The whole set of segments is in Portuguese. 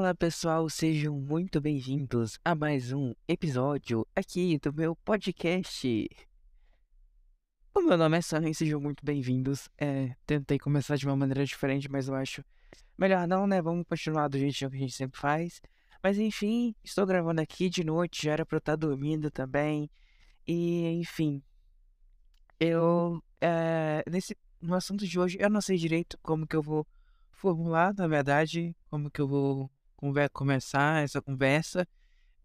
Olá pessoal, sejam muito bem-vindos a mais um episódio aqui do meu podcast. O meu nome é Sam sejam muito bem-vindos. É, tentei começar de uma maneira diferente, mas eu acho melhor não, né? Vamos continuar do jeitinho que a gente sempre faz. Mas enfim, estou gravando aqui de noite, já era pra eu estar dormindo também. E enfim, eu é, nesse no assunto de hoje eu não sei direito como que eu vou formular, na verdade, como que eu vou começar essa conversa.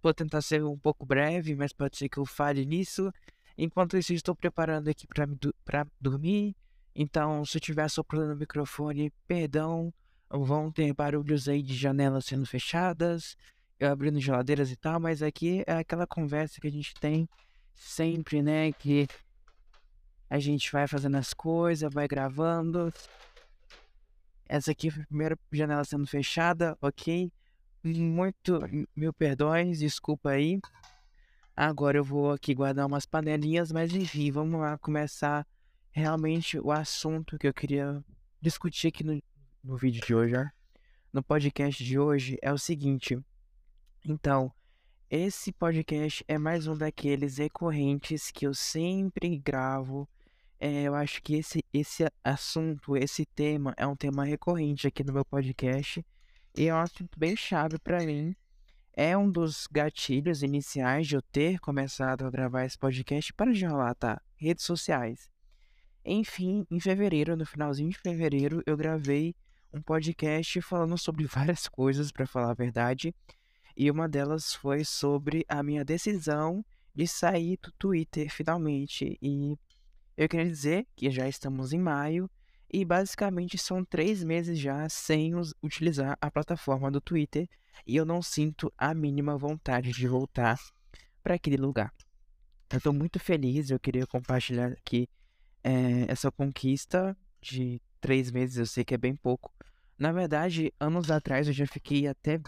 Vou tentar ser um pouco breve, mas pode ser que eu fale nisso. Enquanto isso, estou preparando aqui para dormir. Então, se eu estiver soprando o microfone, perdão, vão ter barulhos aí de janelas sendo fechadas, eu abrindo geladeiras e tal, mas aqui é aquela conversa que a gente tem sempre, né? Que a gente vai fazendo as coisas, vai gravando. Essa aqui foi a primeira janela sendo fechada, ok? Muito mil perdões, desculpa aí. Agora eu vou aqui guardar umas panelinhas, mas enfim, vamos lá começar realmente o assunto que eu queria discutir aqui no, no vídeo de hoje, no podcast de hoje, é o seguinte. Então, esse podcast é mais um daqueles recorrentes que eu sempre gravo é, eu acho que esse, esse assunto, esse tema é um tema recorrente aqui no meu podcast e é um assunto bem chave para mim. É um dos gatilhos iniciais de eu ter começado a gravar esse podcast para de rolar, tá? Redes sociais. Enfim, em fevereiro, no finalzinho de fevereiro, eu gravei um podcast falando sobre várias coisas, para falar a verdade. E uma delas foi sobre a minha decisão de sair do Twitter finalmente e eu queria dizer que já estamos em maio e basicamente são três meses já sem utilizar a plataforma do Twitter e eu não sinto a mínima vontade de voltar para aquele lugar. Eu estou muito feliz, eu queria compartilhar aqui é, essa conquista de três meses, eu sei que é bem pouco. Na verdade, anos atrás eu já fiquei até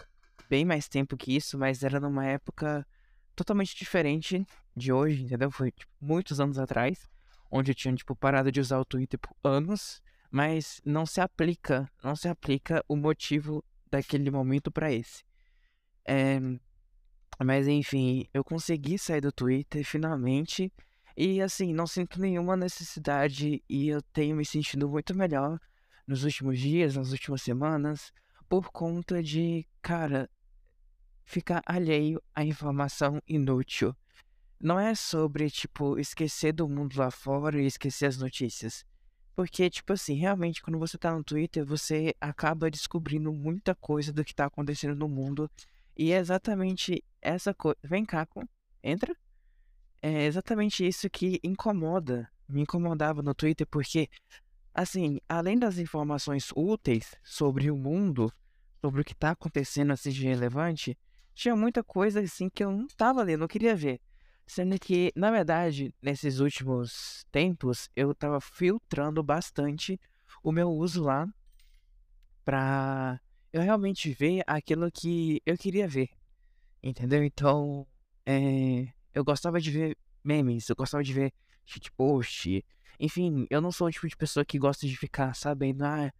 bem mais tempo que isso, mas era numa época totalmente diferente de hoje, entendeu? Foi tipo, muitos anos atrás onde eu tinha, tipo, parado de usar o Twitter por anos, mas não se aplica, não se aplica o motivo daquele momento para esse. É, mas enfim, eu consegui sair do Twitter finalmente. E assim, não sinto nenhuma necessidade e eu tenho me sentido muito melhor nos últimos dias, nas últimas semanas, por conta de, cara, ficar alheio à informação inútil não é sobre, tipo, esquecer do mundo lá fora e esquecer as notícias. Porque, tipo assim, realmente, quando você tá no Twitter, você acaba descobrindo muita coisa do que tá acontecendo no mundo. E é exatamente essa coisa. Vem cá, entra. É exatamente isso que incomoda. Me incomodava no Twitter, porque, assim, além das informações úteis sobre o mundo, sobre o que tá acontecendo assim de relevante, tinha muita coisa assim que eu não tava lendo, não queria ver. Sendo que, na verdade, nesses últimos tempos, eu tava filtrando bastante o meu uso lá pra eu realmente ver aquilo que eu queria ver. Entendeu? Então, é, eu gostava de ver memes, eu gostava de ver shitpost. Enfim, eu não sou o tipo de pessoa que gosta de ficar sabendo, ah,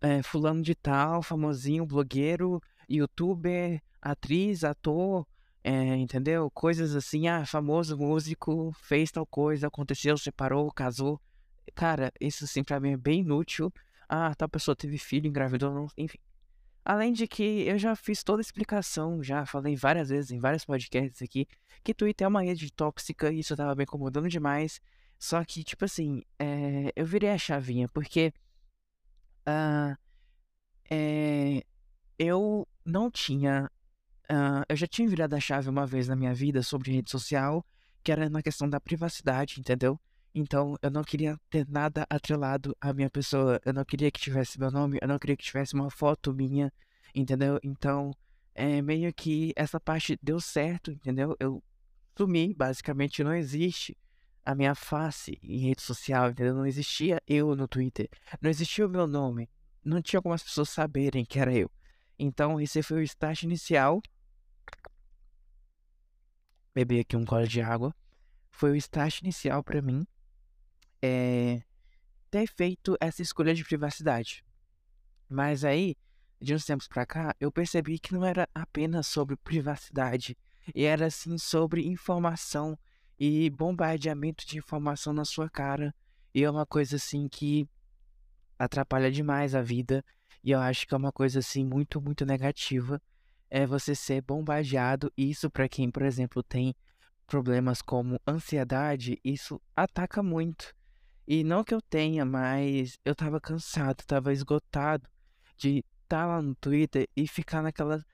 é, fulano de tal, famosinho, blogueiro, youtuber, atriz, ator, é, entendeu? Coisas assim, ah, famoso músico fez tal coisa, aconteceu, separou, casou. Cara, isso assim pra mim é bem inútil. Ah, tal pessoa teve filho, engravidou, não... enfim. Além de que eu já fiz toda a explicação, já falei várias vezes em vários podcasts aqui, que Twitter é uma rede tóxica e isso tava me incomodando demais. Só que, tipo assim, é, eu virei a chavinha, porque uh, é, eu não tinha Uh, eu já tinha virado a chave uma vez na minha vida sobre rede social, que era na questão da privacidade, entendeu? Então, eu não queria ter nada atrelado à minha pessoa. Eu não queria que tivesse meu nome, eu não queria que tivesse uma foto minha, entendeu? Então, é meio que essa parte deu certo, entendeu? Eu sumi, basicamente não existe a minha face em rede social, entendeu? Não existia eu no Twitter, não existia o meu nome, não tinha como as pessoas saberem que era eu. Então, esse foi o start inicial beber aqui um gole de água. Foi o start inicial para mim é, ter feito essa escolha de privacidade. Mas aí, de uns tempos pra cá, eu percebi que não era apenas sobre privacidade, e era assim sobre informação e bombardeamento de informação na sua cara. E é uma coisa assim que atrapalha demais a vida, e eu acho que é uma coisa assim muito, muito negativa é você ser bombardeado. Isso para quem, por exemplo, tem problemas como ansiedade, isso ataca muito. E não que eu tenha, mas eu tava cansado, tava esgotado de estar tá lá no Twitter e ficar naquela,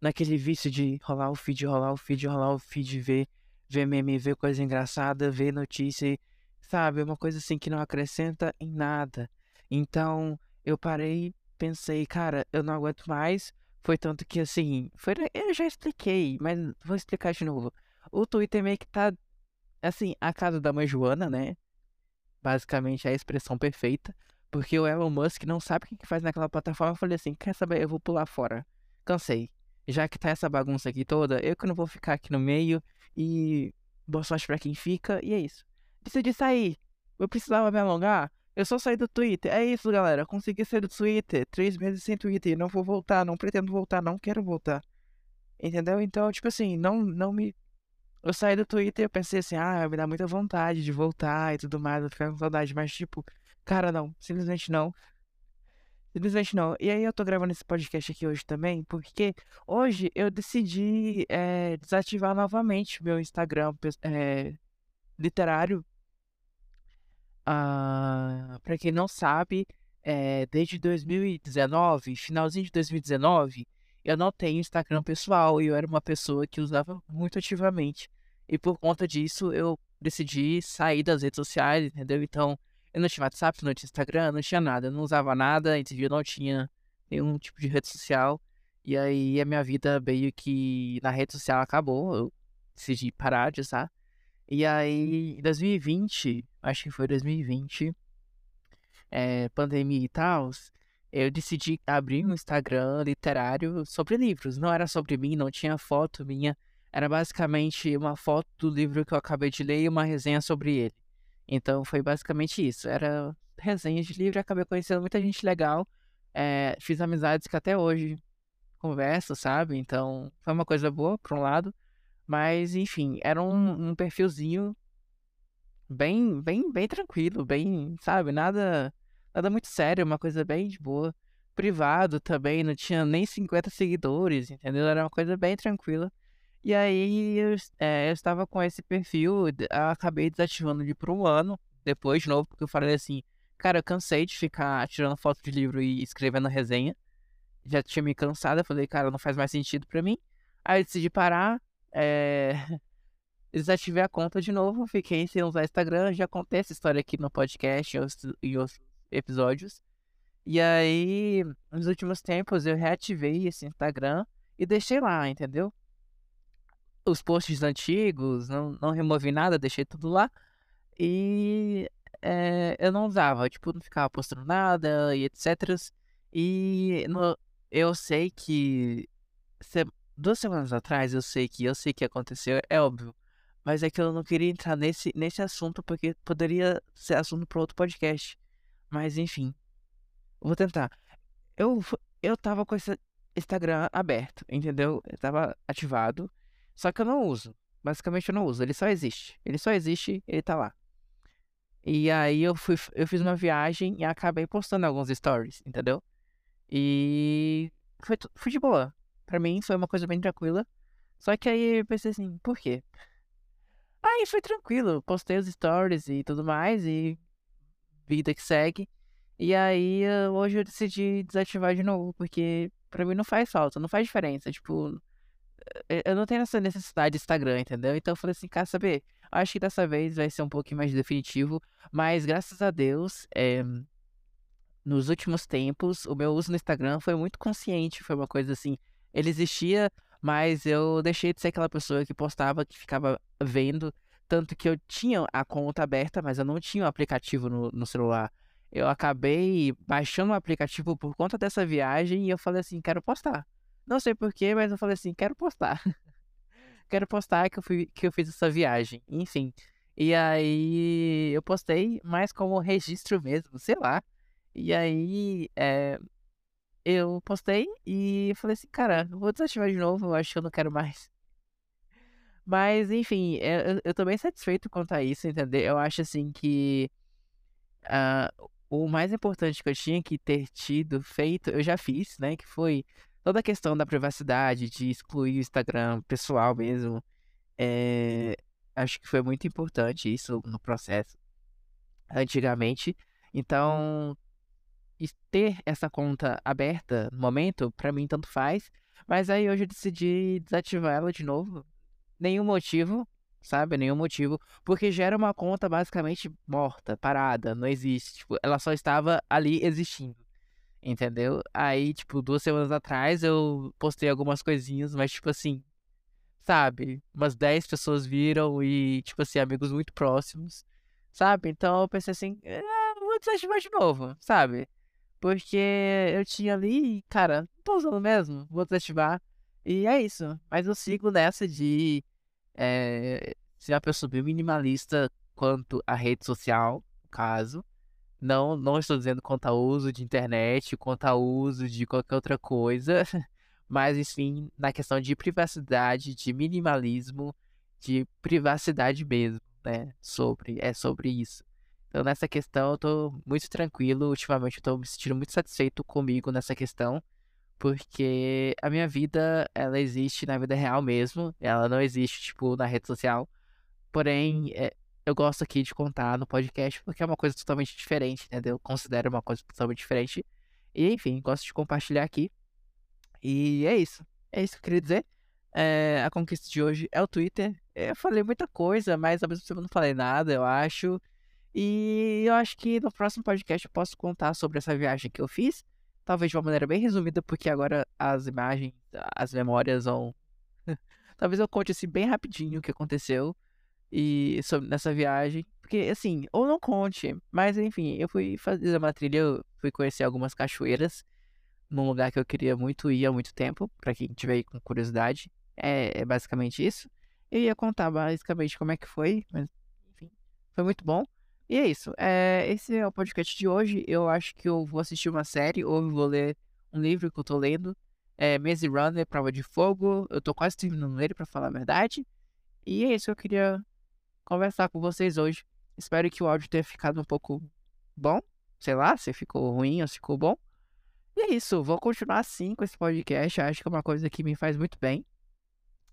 naquele vício de rolar o feed, rolar o feed, rolar o feed, ver, ver meme, ver coisa engraçada, ver notícia, sabe? Uma coisa assim que não acrescenta em nada. Então eu parei, pensei, cara, eu não aguento mais. Foi tanto que assim, foi, eu já expliquei, mas vou explicar de novo. O Twitter meio que tá assim, a casa da mãe Joana, né? Basicamente é a expressão perfeita. Porque o Elon Musk não sabe o que faz naquela plataforma. Eu falei assim: quer saber? Eu vou pular fora. Cansei. Já que tá essa bagunça aqui toda, eu que não vou ficar aqui no meio. E boa sorte pra quem fica. E é isso. Decidi sair. Eu precisava me alongar. Eu só saí do Twitter. É isso, galera. Consegui sair do Twitter. Três meses sem Twitter. Não vou voltar. Não pretendo voltar. Não quero voltar. Entendeu? Então, tipo assim, não, não me. Eu saí do Twitter eu pensei assim, ah, me dá muita vontade de voltar e tudo mais, eu ficar com saudade. Mas, tipo, Cara, não. Simplesmente não. Simplesmente não. E aí eu tô gravando esse podcast aqui hoje também, porque hoje eu decidi é, desativar novamente meu Instagram é, literário. Ah, pra quem não sabe, é, desde 2019, finalzinho de 2019, eu não tenho Instagram pessoal e eu era uma pessoa que usava muito ativamente. E por conta disso eu decidi sair das redes sociais, entendeu? Então eu não tinha WhatsApp, não tinha Instagram, não tinha nada. Eu não usava nada, dia não tinha nenhum tipo de rede social. E aí a minha vida meio que na rede social acabou. Eu decidi parar de usar. E aí, em 2020, acho que foi 2020, é, pandemia e tal, eu decidi abrir um Instagram literário sobre livros. Não era sobre mim, não tinha foto minha. Era basicamente uma foto do livro que eu acabei de ler e uma resenha sobre ele. Então foi basicamente isso. Era resenha de livro, acabei conhecendo muita gente legal. É, fiz amizades que até hoje converso, sabe? Então foi uma coisa boa, por um lado. Mas, enfim, era um, um perfilzinho bem, bem, bem tranquilo, bem, sabe? Nada, nada muito sério, uma coisa bem de boa. Privado também, não tinha nem 50 seguidores, entendeu? Era uma coisa bem tranquila. E aí eu, é, eu estava com esse perfil, acabei desativando ele por um ano, depois de novo, porque eu falei assim, cara, eu cansei de ficar tirando foto de livro e escrevendo resenha. Já tinha me cansado, eu falei, cara, não faz mais sentido para mim. Aí eu decidi parar, é... desativei a conta de novo, fiquei sem usar Instagram, já contei essa história aqui no podcast e outros episódios. E aí, nos últimos tempos, eu reativei esse Instagram e deixei lá, entendeu? os posts antigos, não, não removi nada, deixei tudo lá. E é, eu não usava, tipo, não ficava postando nada e etc. E no, eu sei que duas semanas atrás eu sei que eu sei que aconteceu, é óbvio. Mas é que eu não queria entrar nesse, nesse assunto porque poderia ser assunto para outro podcast. Mas enfim, vou tentar. Eu, eu tava com esse Instagram aberto, entendeu? Eu tava ativado. Só que eu não uso. Basicamente eu não uso. Ele só existe. Ele só existe, ele tá lá. E aí eu fui, eu fiz uma viagem e acabei postando alguns stories, entendeu? E foi, foi de boa. Pra mim foi uma coisa bem tranquila. Só que aí eu pensei assim, por quê? Aí foi tranquilo, postei os stories e tudo mais, e vida que segue. E aí hoje eu decidi desativar de novo, porque pra mim não faz falta, não faz diferença. Tipo, eu não tenho essa necessidade de Instagram, entendeu? Então eu falei assim, quer saber? Acho que dessa vez vai ser um pouquinho mais definitivo, mas graças a Deus, é, nos últimos tempos, o meu uso no Instagram foi muito consciente, foi uma coisa assim, ele existia, mas eu deixei de ser aquela pessoa que postava, que ficava vendo, tanto que eu tinha a conta aberta, mas eu não tinha o aplicativo no, no celular. Eu acabei baixando o aplicativo por conta dessa viagem e eu falei assim, quero postar. Não sei porquê, mas eu falei assim, quero postar. quero postar que eu, fui, que eu fiz essa viagem. Enfim. E aí eu postei, mais como registro mesmo, sei lá. E aí é, eu postei e falei assim, cara, vou desativar de novo, eu acho que eu não quero mais. Mas, enfim, eu, eu tô bem satisfeito quanto a isso, entendeu? Eu acho assim que uh, o mais importante que eu tinha que ter tido feito, eu já fiz, né? Que foi toda a questão da privacidade, de excluir o Instagram pessoal mesmo. É, acho que foi muito importante isso no processo antigamente. Então, ter essa conta aberta no momento, para mim tanto faz. Mas aí hoje eu decidi desativar ela de novo. Nenhum motivo, sabe? Nenhum motivo. Porque já era uma conta basicamente morta, parada, não existe. Tipo, ela só estava ali existindo. Entendeu? Aí, tipo, duas semanas atrás eu postei algumas coisinhas, mas, tipo assim, sabe? Umas 10 pessoas viram e, tipo assim, amigos muito próximos, sabe? Então eu pensei assim, ah, vou desativar de novo, sabe? Porque eu tinha ali, cara, não tô usando mesmo, vou desativar. E é isso. Mas eu sigo nessa de é, ser uma pessoa bem minimalista quanto à rede social, no caso. Não, não estou dizendo quanto ao uso de internet, quanto ao uso de qualquer outra coisa. Mas, enfim, na questão de privacidade, de minimalismo, de privacidade mesmo, né? Sobre, é sobre isso. Então, nessa questão, eu tô muito tranquilo. Ultimamente, eu tô me sentindo muito satisfeito comigo nessa questão. Porque a minha vida, ela existe na vida real mesmo. Ela não existe, tipo, na rede social. Porém, é, eu gosto aqui de contar no podcast porque é uma coisa totalmente diferente, entendeu? Eu considero uma coisa totalmente diferente. E, enfim, gosto de compartilhar aqui. E é isso. É isso que eu queria dizer. É, a conquista de hoje é o Twitter. Eu falei muita coisa, mas ao mesmo tempo não falei nada, eu acho. E eu acho que no próximo podcast eu posso contar sobre essa viagem que eu fiz. Talvez de uma maneira bem resumida, porque agora as imagens, as memórias vão. Talvez eu conte assim bem rapidinho o que aconteceu e sobre nessa viagem. Porque, assim, ou não conte, mas enfim, eu fui fazer uma trilha, eu fui conhecer algumas cachoeiras num lugar que eu queria muito ir há muito tempo, para quem tiver aí com curiosidade. É, é, basicamente isso. Eu ia contar basicamente como é que foi, mas enfim, foi muito bom. E é isso. É, esse é o podcast de hoje. Eu acho que eu vou assistir uma série ou vou ler um livro que eu tô lendo. É Maze Runner, Prova de Fogo. Eu tô quase terminando ele, para falar a verdade. E é isso que eu queria conversar com vocês hoje. Espero que o áudio tenha ficado um pouco bom. Sei lá, se ficou ruim ou se ficou bom. E é isso, vou continuar assim com esse podcast. Acho que é uma coisa que me faz muito bem.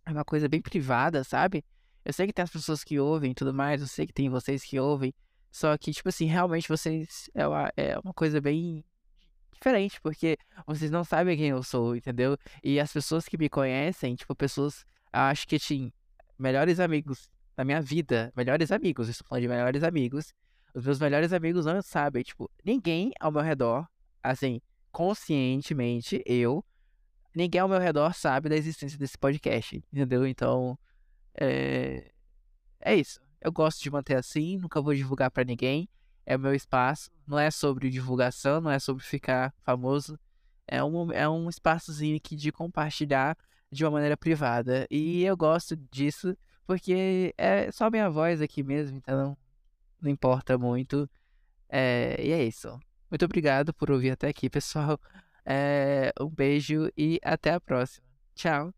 É uma coisa bem privada, sabe? Eu sei que tem as pessoas que ouvem e tudo mais, eu sei que tem vocês que ouvem. Só que, tipo assim, realmente vocês. É uma, é uma coisa bem diferente, porque vocês não sabem quem eu sou, entendeu? E as pessoas que me conhecem, tipo, pessoas. Acho que, assim, melhores amigos da minha vida. Melhores amigos, estou falando de melhores amigos. Os meus melhores amigos não sabem, tipo, ninguém ao meu redor, assim, conscientemente, eu, ninguém ao meu redor sabe da existência desse podcast, entendeu? Então, é, é isso. Eu gosto de manter assim, nunca vou divulgar para ninguém. É o meu espaço. Não é sobre divulgação, não é sobre ficar famoso. É um, é um espaçozinho aqui de compartilhar de uma maneira privada. E eu gosto disso porque é só minha voz aqui mesmo, então não importa muito. É, e é isso. Muito obrigado por ouvir até aqui, pessoal. É, um beijo e até a próxima. Tchau.